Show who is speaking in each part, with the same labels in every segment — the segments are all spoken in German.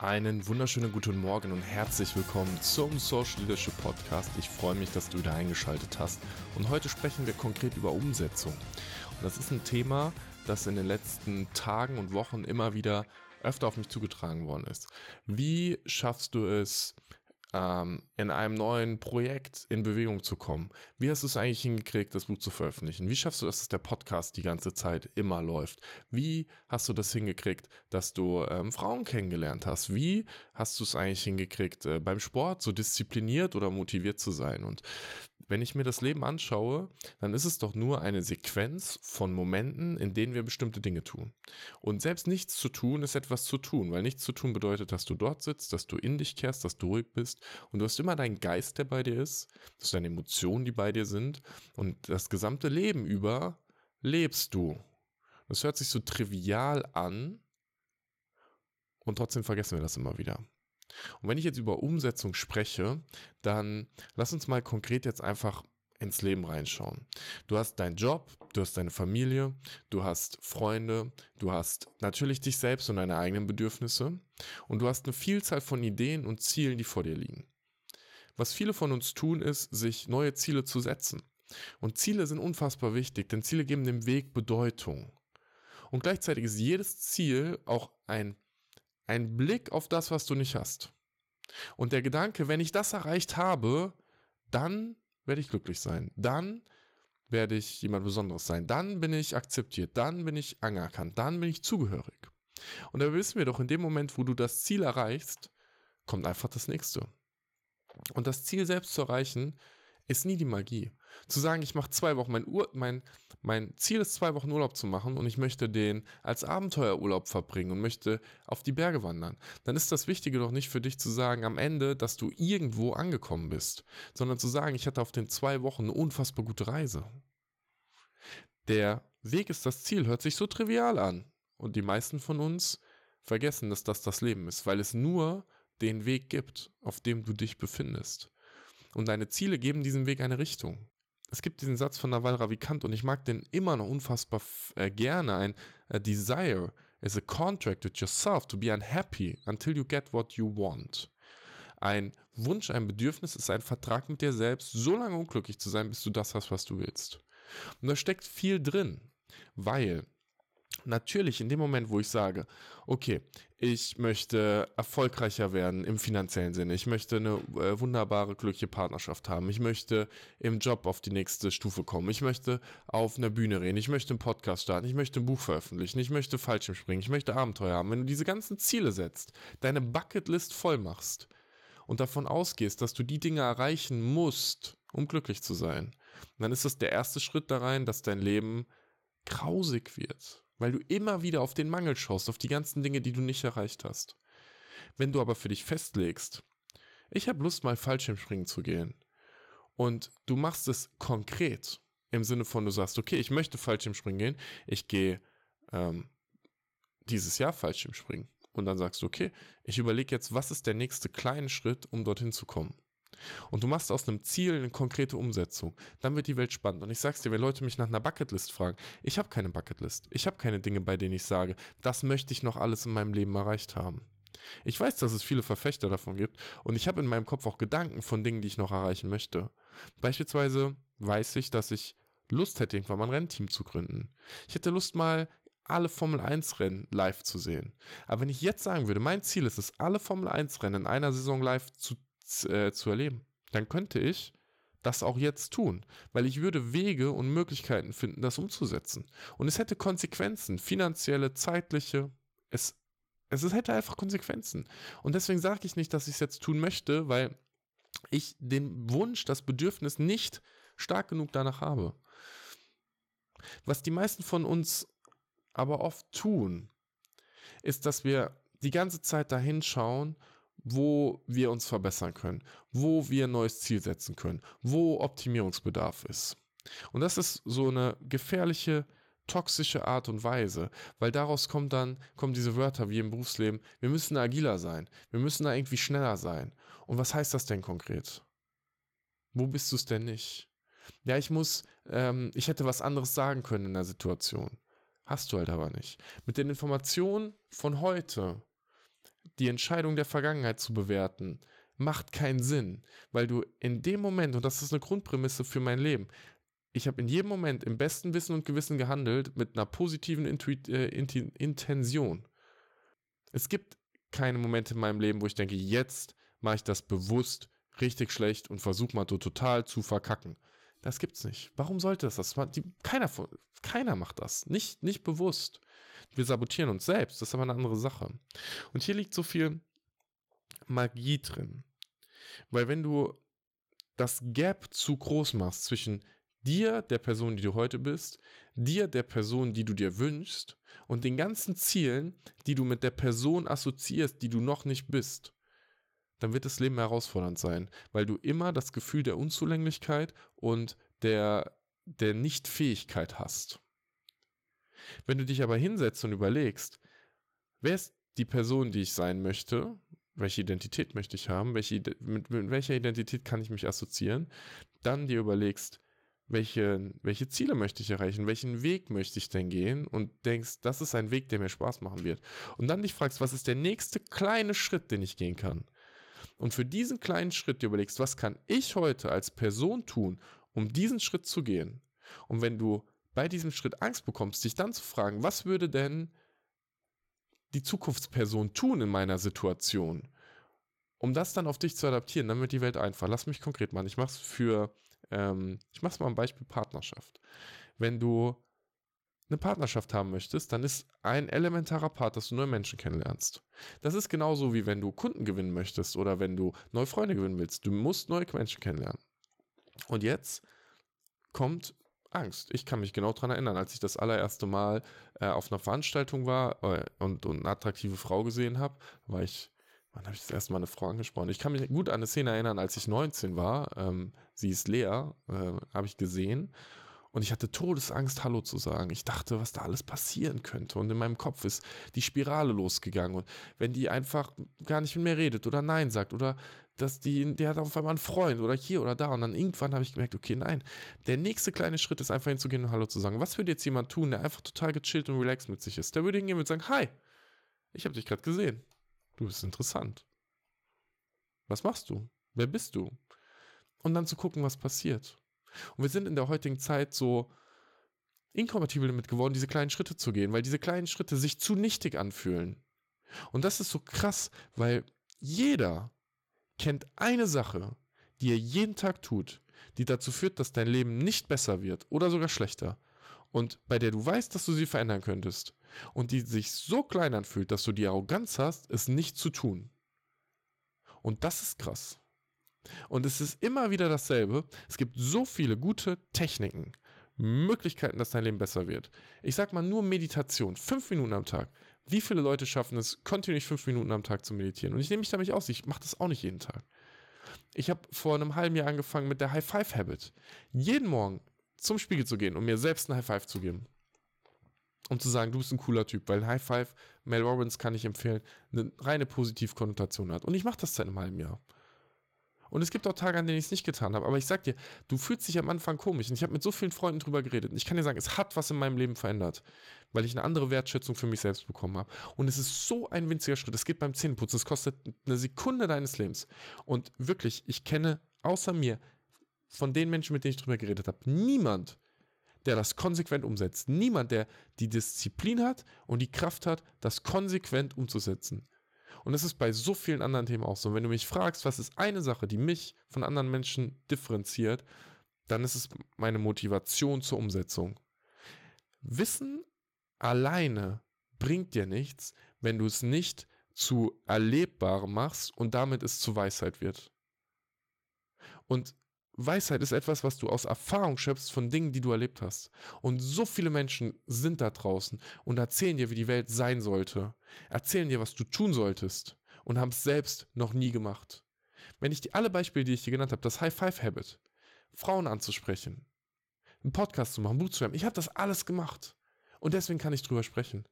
Speaker 1: Einen wunderschönen guten Morgen und herzlich willkommen zum Social Leadership Podcast. Ich freue mich, dass du wieder eingeschaltet hast. Und heute sprechen wir konkret über Umsetzung. Und das ist ein Thema, das in den letzten Tagen und Wochen immer wieder öfter auf mich zugetragen worden ist. Wie schaffst du es, ähm, in einem neuen Projekt in Bewegung zu kommen. Wie hast du es eigentlich hingekriegt, das Buch zu veröffentlichen? Wie schaffst du das, dass der Podcast die ganze Zeit immer läuft? Wie hast du das hingekriegt, dass du ähm, Frauen kennengelernt hast? Wie hast du es eigentlich hingekriegt, äh, beim Sport so diszipliniert oder motiviert zu sein? Und wenn ich mir das Leben anschaue, dann ist es doch nur eine Sequenz von Momenten, in denen wir bestimmte Dinge tun. Und selbst nichts zu tun ist etwas zu tun, weil nichts zu tun bedeutet, dass du dort sitzt, dass du in dich kehrst, dass du ruhig bist und du hast immer deinen Geist, der bei dir ist, du hast deine Emotionen, die bei dir sind und das gesamte Leben über lebst du. Das hört sich so trivial an und trotzdem vergessen wir das immer wieder. Und wenn ich jetzt über Umsetzung spreche, dann lass uns mal konkret jetzt einfach ins Leben reinschauen. Du hast deinen Job, du hast deine Familie, du hast Freunde, du hast natürlich dich selbst und deine eigenen Bedürfnisse und du hast eine Vielzahl von Ideen und Zielen, die vor dir liegen. Was viele von uns tun, ist, sich neue Ziele zu setzen. Und Ziele sind unfassbar wichtig, denn Ziele geben dem Weg Bedeutung. Und gleichzeitig ist jedes Ziel auch ein ein Blick auf das, was du nicht hast. Und der Gedanke, wenn ich das erreicht habe, dann werde ich glücklich sein. Dann werde ich jemand Besonderes sein. Dann bin ich akzeptiert. Dann bin ich anerkannt. Dann bin ich zugehörig. Und da wissen wir doch, in dem Moment, wo du das Ziel erreichst, kommt einfach das nächste. Und das Ziel selbst zu erreichen, ist nie die Magie. Zu sagen, ich mache zwei Wochen, mein, Ur, mein, mein Ziel ist zwei Wochen Urlaub zu machen und ich möchte den als Abenteuerurlaub verbringen und möchte auf die Berge wandern, dann ist das Wichtige doch nicht für dich zu sagen am Ende, dass du irgendwo angekommen bist, sondern zu sagen, ich hatte auf den zwei Wochen eine unfassbar gute Reise. Der Weg ist das Ziel, hört sich so trivial an. Und die meisten von uns vergessen, dass das das Leben ist, weil es nur den Weg gibt, auf dem du dich befindest. Und deine Ziele geben diesem Weg eine Richtung. Es gibt diesen Satz von Naval Ravikant und ich mag den immer noch unfassbar äh, gerne. Ein a Desire is a contract with yourself to be unhappy until you get what you want. Ein Wunsch, ein Bedürfnis ist ein Vertrag mit dir selbst, so lange unglücklich zu sein, bis du das hast, was du willst. Und da steckt viel drin, weil natürlich in dem Moment, wo ich sage, okay, ich möchte erfolgreicher werden im finanziellen Sinne, ich möchte eine äh, wunderbare, glückliche Partnerschaft haben, ich möchte im Job auf die nächste Stufe kommen, ich möchte auf einer Bühne reden, ich möchte einen Podcast starten, ich möchte ein Buch veröffentlichen, ich möchte Fallschirm springen, ich möchte Abenteuer haben. Wenn du diese ganzen Ziele setzt, deine Bucketlist voll machst und davon ausgehst, dass du die Dinge erreichen musst, um glücklich zu sein, dann ist das der erste Schritt da rein, dass dein Leben grausig wird weil du immer wieder auf den Mangel schaust, auf die ganzen Dinge, die du nicht erreicht hast. Wenn du aber für dich festlegst, ich habe Lust mal Fallschirmspringen zu gehen und du machst es konkret im Sinne von, du sagst, okay, ich möchte Fallschirmspringen gehen, ich gehe ähm, dieses Jahr Fallschirmspringen und dann sagst du, okay, ich überlege jetzt, was ist der nächste kleine Schritt, um dorthin zu kommen. Und du machst aus einem Ziel eine konkrete Umsetzung, dann wird die Welt spannend. Und ich sag's dir, wenn Leute mich nach einer Bucketlist fragen, ich habe keine Bucketlist. Ich habe keine Dinge, bei denen ich sage, das möchte ich noch alles in meinem Leben erreicht haben. Ich weiß, dass es viele Verfechter davon gibt und ich habe in meinem Kopf auch Gedanken von Dingen, die ich noch erreichen möchte. Beispielsweise weiß ich, dass ich Lust hätte, irgendwann mal ein Rennteam zu gründen. Ich hätte Lust mal alle Formel 1 Rennen live zu sehen. Aber wenn ich jetzt sagen würde, mein Ziel ist es, alle Formel 1 Rennen in einer Saison live zu äh, zu erleben. Dann könnte ich das auch jetzt tun, weil ich würde Wege und Möglichkeiten finden, das umzusetzen. Und es hätte Konsequenzen, finanzielle, zeitliche. Es, es hätte einfach Konsequenzen. Und deswegen sage ich nicht, dass ich es jetzt tun möchte, weil ich den Wunsch, das Bedürfnis nicht stark genug danach habe. Was die meisten von uns aber oft tun, ist, dass wir die ganze Zeit dahin schauen wo wir uns verbessern können, wo wir ein neues Ziel setzen können, wo Optimierungsbedarf ist. Und das ist so eine gefährliche, toxische Art und Weise, weil daraus kommt dann, kommen diese Wörter wie im Berufsleben, wir müssen agiler sein, wir müssen da irgendwie schneller sein. Und was heißt das denn konkret? Wo bist du es denn nicht? Ja, ich muss, ähm, ich hätte was anderes sagen können in der Situation. Hast du halt aber nicht. Mit den Informationen von heute die Entscheidung der Vergangenheit zu bewerten, macht keinen Sinn, weil du in dem Moment, und das ist eine Grundprämisse für mein Leben, ich habe in jedem Moment im besten Wissen und Gewissen gehandelt mit einer positiven Intuit äh, Intention. Es gibt keine Momente in meinem Leben, wo ich denke, jetzt mache ich das bewusst richtig schlecht und versuche mal so total zu verkacken. Das gibt's nicht. Warum sollte das? das die, keiner, keiner macht das. Nicht, nicht bewusst. Wir sabotieren uns selbst. Das ist aber eine andere Sache. Und hier liegt so viel Magie drin. Weil wenn du das Gap zu groß machst zwischen dir, der Person, die du heute bist, dir, der Person, die du dir wünschst und den ganzen Zielen, die du mit der Person assoziierst, die du noch nicht bist, dann wird das Leben herausfordernd sein, weil du immer das Gefühl der Unzulänglichkeit und der, der Nichtfähigkeit hast. Wenn du dich aber hinsetzt und überlegst, wer ist die Person, die ich sein möchte, welche Identität möchte ich haben, welche, mit, mit welcher Identität kann ich mich assoziieren, dann dir überlegst, welche, welche Ziele möchte ich erreichen, welchen Weg möchte ich denn gehen? Und denkst, das ist ein Weg, der mir Spaß machen wird. Und dann dich fragst, was ist der nächste kleine Schritt, den ich gehen kann und für diesen kleinen Schritt dir überlegst, was kann ich heute als Person tun, um diesen Schritt zu gehen? Und wenn du bei diesem Schritt Angst bekommst, dich dann zu fragen, was würde denn die Zukunftsperson tun in meiner Situation? Um das dann auf dich zu adaptieren, dann wird die Welt einfach. Lass mich konkret machen. Ich mache es für, ähm, ich mache es mal am Beispiel Partnerschaft. Wenn du eine Partnerschaft haben möchtest, dann ist ein elementarer Part, dass du neue Menschen kennenlernst. Das ist genauso wie wenn du Kunden gewinnen möchtest oder wenn du neue Freunde gewinnen willst. Du musst neue Menschen kennenlernen. Und jetzt kommt Angst. Ich kann mich genau daran erinnern, als ich das allererste Mal äh, auf einer Veranstaltung war äh, und, und, eine attraktive Frau gesehen habe, war ich, wann habe ich das erste Mal eine Frau angesprochen? Ich kann mich gut an eine Szene erinnern, als ich 19 war. Ähm, sie ist Lea, äh, habe ich gesehen. Und ich hatte Todesangst, Hallo zu sagen. Ich dachte, was da alles passieren könnte. Und in meinem Kopf ist die Spirale losgegangen. Und wenn die einfach gar nicht mit mir redet oder Nein sagt oder dass die, der hat auf einmal einen Freund oder hier oder da. Und dann irgendwann habe ich gemerkt, okay, nein. Der nächste kleine Schritt ist einfach hinzugehen und Hallo zu sagen. Was würde jetzt jemand tun, der einfach total gechillt und relaxed mit sich ist? Der würde hingehen und sagen, hi, ich habe dich gerade gesehen. Du bist interessant. Was machst du? Wer bist du? Und dann zu gucken, was passiert. Und wir sind in der heutigen Zeit so inkompatibel damit geworden, diese kleinen Schritte zu gehen, weil diese kleinen Schritte sich zu nichtig anfühlen. Und das ist so krass, weil jeder kennt eine Sache, die er jeden Tag tut, die dazu führt, dass dein Leben nicht besser wird oder sogar schlechter. Und bei der du weißt, dass du sie verändern könntest. Und die sich so klein anfühlt, dass du die Arroganz hast, es nicht zu tun. Und das ist krass. Und es ist immer wieder dasselbe. Es gibt so viele gute Techniken, Möglichkeiten, dass dein Leben besser wird. Ich sag mal nur Meditation, fünf Minuten am Tag. Wie viele Leute schaffen es, kontinuierlich fünf Minuten am Tag zu meditieren? Und ich nehme mich damit aus, ich mache das auch nicht jeden Tag. Ich habe vor einem halben Jahr angefangen mit der High Five Habit. Jeden Morgen zum Spiegel zu gehen und mir selbst eine High Five zu geben. Um zu sagen, du bist ein cooler Typ, weil High Five, Mel Robbins kann ich empfehlen, eine reine Positivkonnotation hat. Und ich mache das seit einem halben Jahr. Und es gibt auch Tage, an denen ich es nicht getan habe. Aber ich sag dir, du fühlst dich am Anfang komisch. Und ich habe mit so vielen Freunden drüber geredet. Und ich kann dir sagen, es hat was in meinem Leben verändert. Weil ich eine andere Wertschätzung für mich selbst bekommen habe. Und es ist so ein winziger Schritt. Es geht beim Zähneputzen. Es kostet eine Sekunde deines Lebens. Und wirklich, ich kenne außer mir, von den Menschen, mit denen ich drüber geredet habe, niemand, der das konsequent umsetzt. Niemand, der die Disziplin hat und die Kraft hat, das konsequent umzusetzen. Und das ist bei so vielen anderen Themen auch so. Wenn du mich fragst, was ist eine Sache, die mich von anderen Menschen differenziert, dann ist es meine Motivation zur Umsetzung. Wissen alleine bringt dir nichts, wenn du es nicht zu erlebbarem machst und damit es zu Weisheit wird. Und Weisheit ist etwas, was du aus Erfahrung schöpfst von Dingen, die du erlebt hast. Und so viele Menschen sind da draußen und erzählen dir, wie die Welt sein sollte. Erzählen dir, was du tun solltest und haben es selbst noch nie gemacht. Wenn ich die alle Beispiele, die ich dir genannt habe, das High Five Habit, Frauen anzusprechen, einen Podcast zu machen, Buch zu schreiben, ich habe das alles gemacht. Und deswegen kann ich drüber sprechen.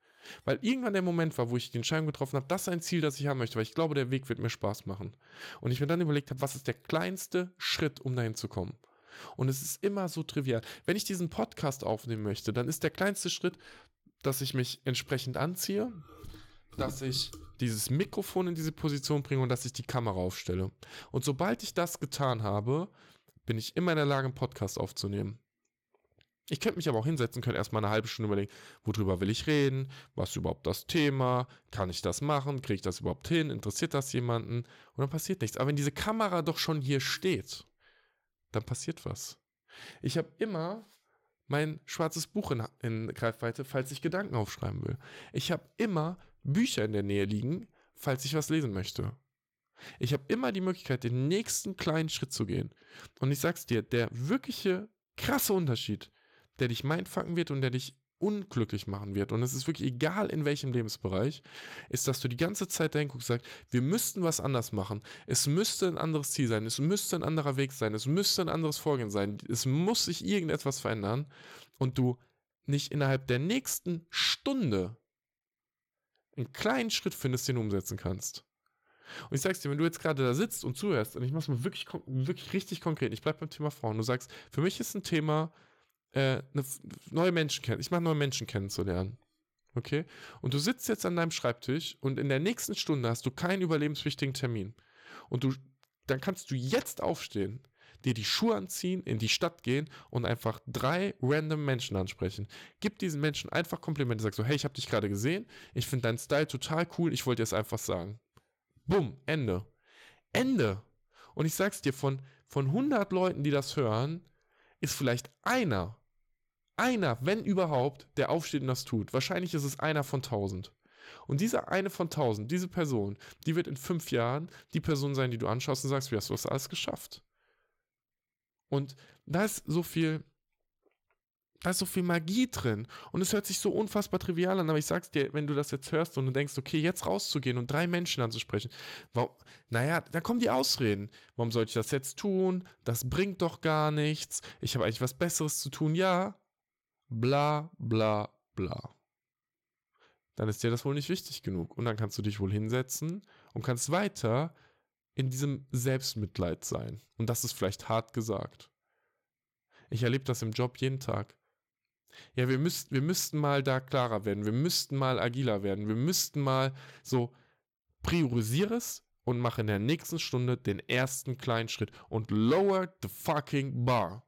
Speaker 1: Weil irgendwann der Moment war, wo ich die Entscheidung getroffen habe, das ist ein Ziel, das ich haben möchte, weil ich glaube, der Weg wird mir Spaß machen. Und ich mir dann überlegt habe, was ist der kleinste Schritt, um dahin zu kommen. Und es ist immer so trivial. Wenn ich diesen Podcast aufnehmen möchte, dann ist der kleinste Schritt, dass ich mich entsprechend anziehe, dass ich dieses Mikrofon in diese Position bringe und dass ich die Kamera aufstelle. Und sobald ich das getan habe, bin ich immer in der Lage, einen Podcast aufzunehmen. Ich könnte mich aber auch hinsetzen, könnte erstmal eine halbe Stunde überlegen, worüber will ich reden, was ist überhaupt das Thema, kann ich das machen, kriege ich das überhaupt hin, interessiert das jemanden und dann passiert nichts. Aber wenn diese Kamera doch schon hier steht, dann passiert was. Ich habe immer mein schwarzes Buch in, in Greifweite, falls ich Gedanken aufschreiben will. Ich habe immer Bücher in der Nähe liegen, falls ich was lesen möchte. Ich habe immer die Möglichkeit, den nächsten kleinen Schritt zu gehen. Und ich sag's dir, der wirkliche krasse Unterschied, der dich mindfucken wird und der dich unglücklich machen wird, und es ist wirklich egal in welchem Lebensbereich, ist, dass du die ganze Zeit dahin guckst und sagst, wir müssten was anders machen. Es müsste ein anderes Ziel sein, es müsste ein anderer Weg sein, es müsste ein anderes Vorgehen sein, es muss sich irgendetwas verändern. Und du nicht innerhalb der nächsten Stunde einen kleinen Schritt findest, den du umsetzen kannst. Und ich sag's dir, wenn du jetzt gerade da sitzt und zuhörst, und ich mach's mal wirklich, wirklich richtig konkret, ich bleib beim Thema Frauen, du sagst, für mich ist ein Thema, äh, eine, neue Menschen kennen, ich mache neue Menschen kennenzulernen. Okay? Und du sitzt jetzt an deinem Schreibtisch und in der nächsten Stunde hast du keinen überlebenswichtigen Termin. Und du, dann kannst du jetzt aufstehen, dir die Schuhe anziehen, in die Stadt gehen und einfach drei random Menschen ansprechen. Gib diesen Menschen einfach Komplimente, sag so, hey, ich habe dich gerade gesehen, ich finde deinen Style total cool, ich wollte dir es einfach sagen. Bumm, Ende. Ende. Und ich sag's dir, von, von 100 Leuten, die das hören, ist vielleicht einer, einer, wenn überhaupt, der aufsteht und das tut. Wahrscheinlich ist es einer von 1000. Und dieser eine von 1000, diese Person, die wird in fünf Jahren die Person sein, die du anschaust und sagst, wie hast du das alles geschafft? Und da ist so viel, da ist so viel Magie drin. Und es hört sich so unfassbar trivial an, aber ich sag's dir, wenn du das jetzt hörst und du denkst, okay, jetzt rauszugehen und drei Menschen anzusprechen, warum, naja, da kommen die Ausreden. Warum soll ich das jetzt tun? Das bringt doch gar nichts. Ich habe eigentlich was Besseres zu tun. Ja, bla, bla, bla. Dann ist dir das wohl nicht wichtig genug. Und dann kannst du dich wohl hinsetzen und kannst weiter in diesem Selbstmitleid sein. Und das ist vielleicht hart gesagt. Ich erlebe das im Job jeden Tag. Ja, wir, müsst, wir müssten mal da klarer werden, wir müssten mal agiler werden, wir müssten mal so priorisiere es und mache in der nächsten Stunde den ersten kleinen Schritt und lower the fucking bar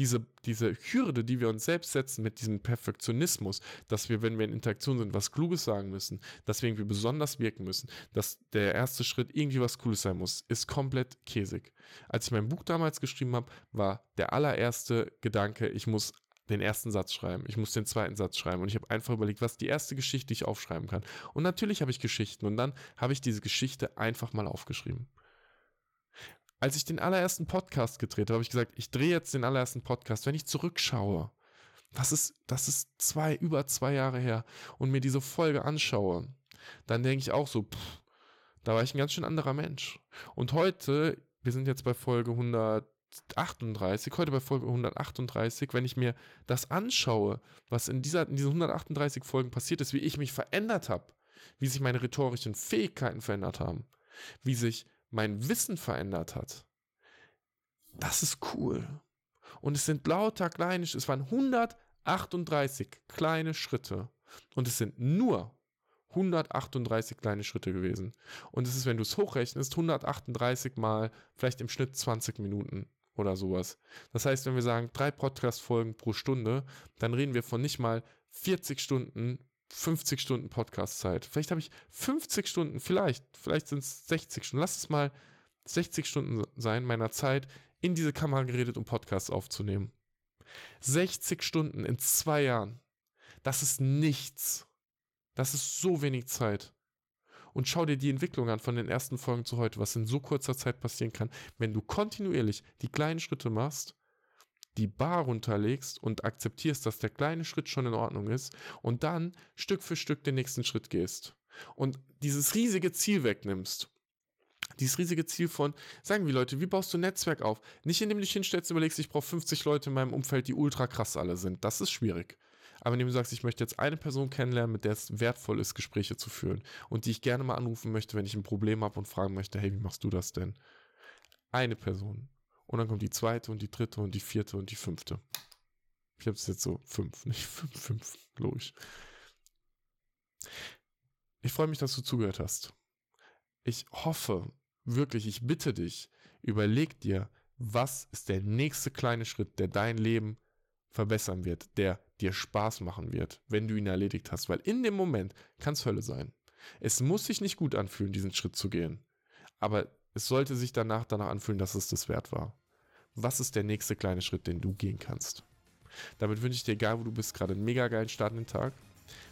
Speaker 1: diese, diese Hürde, die wir uns selbst setzen mit diesem Perfektionismus, dass wir, wenn wir in Interaktion sind, was Kluges sagen müssen, dass wir irgendwie besonders wirken müssen, dass der erste Schritt irgendwie was Cooles sein muss, ist komplett käsig. Als ich mein Buch damals geschrieben habe, war der allererste Gedanke, ich muss den ersten Satz schreiben, ich muss den zweiten Satz schreiben und ich habe einfach überlegt, was die erste Geschichte, die ich aufschreiben kann. Und natürlich habe ich Geschichten und dann habe ich diese Geschichte einfach mal aufgeschrieben als ich den allerersten Podcast gedreht habe, habe ich gesagt, ich drehe jetzt den allerersten Podcast. Wenn ich zurückschaue, das ist, das ist zwei, über zwei Jahre her und mir diese Folge anschaue, dann denke ich auch so, pff, da war ich ein ganz schön anderer Mensch. Und heute, wir sind jetzt bei Folge 138, heute bei Folge 138, wenn ich mir das anschaue, was in, dieser, in diesen 138 Folgen passiert ist, wie ich mich verändert habe, wie sich meine rhetorischen Fähigkeiten verändert haben, wie sich mein Wissen verändert hat. Das ist cool. Und es sind lauter kleine, es waren 138 kleine Schritte. Und es sind nur 138 kleine Schritte gewesen. Und es ist, wenn du es hochrechnest, 138 mal vielleicht im Schnitt 20 Minuten oder sowas. Das heißt, wenn wir sagen, drei Podcast-Folgen pro Stunde, dann reden wir von nicht mal 40 Stunden 50 Stunden Podcast-Zeit. Vielleicht habe ich 50 Stunden, vielleicht, vielleicht sind es 60 Stunden. Lass es mal 60 Stunden sein meiner Zeit, in diese Kamera geredet, um Podcasts aufzunehmen. 60 Stunden in zwei Jahren. Das ist nichts. Das ist so wenig Zeit. Und schau dir die Entwicklung an von den ersten Folgen zu heute, was in so kurzer Zeit passieren kann, wenn du kontinuierlich die kleinen Schritte machst die Bar runterlegst und akzeptierst, dass der kleine Schritt schon in Ordnung ist und dann Stück für Stück den nächsten Schritt gehst und dieses riesige Ziel wegnimmst. Dieses riesige Ziel von, sagen wir Leute, wie baust du ein Netzwerk auf? Nicht indem du dich hinstellst und überlegst, ich brauche 50 Leute in meinem Umfeld, die ultra krass alle sind. Das ist schwierig. Aber indem du sagst, ich möchte jetzt eine Person kennenlernen, mit der es wertvoll ist, Gespräche zu führen und die ich gerne mal anrufen möchte, wenn ich ein Problem habe und fragen möchte, hey, wie machst du das denn? Eine Person. Und dann kommt die zweite und die dritte und die vierte und die fünfte. Ich habe es jetzt so fünf, nicht fünf, fünf, logisch. Ich freue mich, dass du zugehört hast. Ich hoffe, wirklich, ich bitte dich, überleg dir, was ist der nächste kleine Schritt, der dein Leben verbessern wird, der dir Spaß machen wird, wenn du ihn erledigt hast. Weil in dem Moment kann es Hölle sein. Es muss sich nicht gut anfühlen, diesen Schritt zu gehen. Aber es sollte sich danach danach anfühlen, dass es das wert war. Was ist der nächste kleine Schritt, den du gehen kannst? Damit wünsche ich dir, egal wo du bist, gerade einen mega geilen Start in den Tag.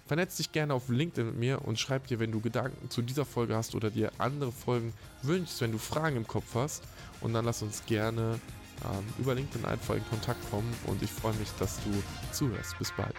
Speaker 1: Vernetz dich gerne auf LinkedIn mit mir und schreib dir, wenn du Gedanken zu dieser Folge hast oder dir andere Folgen wünschst, wenn du Fragen im Kopf hast. Und dann lass uns gerne ähm, über LinkedIn einfach in Kontakt kommen und ich freue mich, dass du zuhörst. Bis bald.